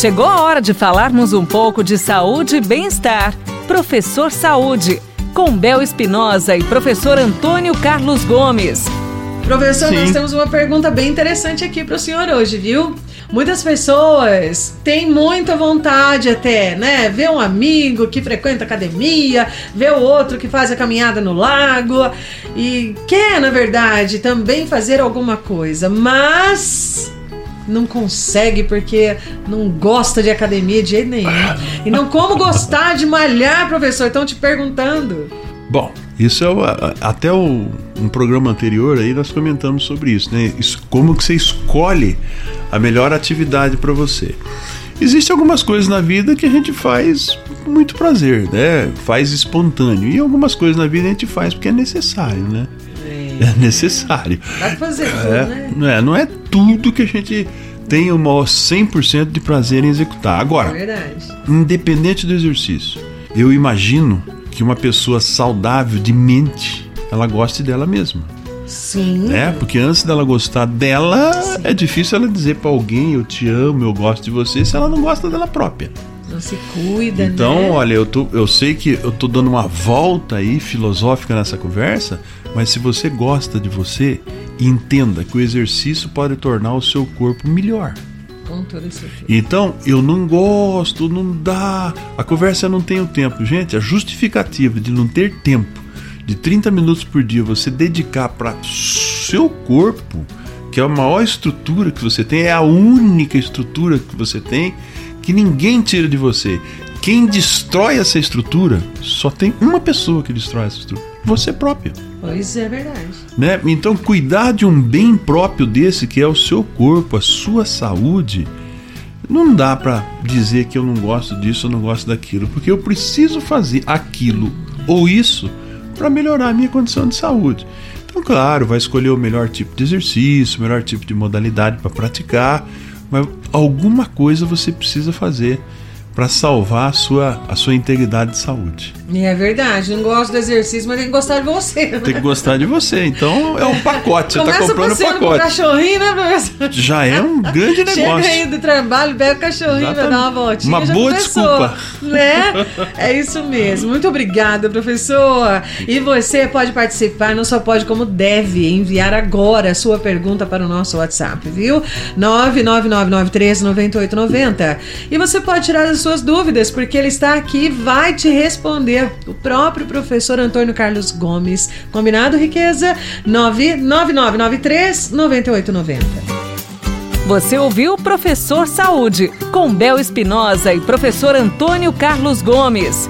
Chegou a hora de falarmos um pouco de saúde e bem-estar. Professor Saúde, com Bel Espinosa e professor Antônio Carlos Gomes. Professor, Sim. nós temos uma pergunta bem interessante aqui para o senhor hoje, viu? Muitas pessoas têm muita vontade até, né? Ver um amigo que frequenta academia, ver o outro que faz a caminhada no lago e quer, na verdade, também fazer alguma coisa, mas não consegue porque não gosta de academia de jeito nenhum. E não como gostar de malhar, professor? Estão te perguntando. Bom, isso é o, até o, um programa anterior aí nós comentamos sobre isso, né? Isso, como que você escolhe a melhor atividade para você. Existem algumas coisas na vida que a gente faz com muito prazer, né? Faz espontâneo. E algumas coisas na vida a gente faz porque é necessário, né? É, é necessário. Dá pra fazer tudo, é, né? Não é, não é tudo que a gente tem o maior 100% de prazer em executar. Agora, é independente do exercício, eu imagino que uma pessoa saudável de mente, ela goste dela mesma. Sim. Né? Porque antes dela gostar dela, Sim. é difícil ela dizer para alguém eu te amo, eu gosto de você, se ela não gosta dela própria. Não se cuida, então, né? olha, eu, tô, eu sei que eu tô dando uma volta aí filosófica nessa conversa, mas se você gosta de você, entenda que o exercício pode tornar o seu corpo melhor. Então, eu não gosto, não dá. A conversa não tem o tempo. Gente, a justificativa de não ter tempo de 30 minutos por dia você dedicar para seu corpo, que é a maior estrutura que você tem, é a única estrutura que você tem que ninguém tira de você. Quem destrói essa estrutura, só tem uma pessoa que destrói essa estrutura: você próprio. Pois é verdade. Né? Então, cuidar de um bem próprio desse, que é o seu corpo, a sua saúde, não dá para dizer que eu não gosto disso ou não gosto daquilo, porque eu preciso fazer aquilo ou isso para melhorar a minha condição de saúde. Então, claro, vai escolher o melhor tipo de exercício, o melhor tipo de modalidade para praticar, mas alguma coisa você precisa fazer para salvar a sua, a sua integridade de saúde. É verdade, não gosto do exercício, mas tem que gostar de você. Né? Tem que gostar de você. Então é um pacote, você está comprando um pacote. cachorrinho, né, professor? Já é um grande negócio. Chega aí do trabalho, pega o cachorrinho, vai dar uma voltinha. Uma boa começou, desculpa. Né? É isso mesmo. Muito obrigada, professor. E você pode participar, não só pode, como deve enviar agora a sua pergunta para o nosso WhatsApp, viu? 999939890. E você pode tirar as suas dúvidas, porque ele está aqui e vai te responder. O próprio professor Antônio Carlos Gomes. Combinado, riqueza? 99993 9890. Você ouviu Professor Saúde, com Bel Espinosa e professor Antônio Carlos Gomes.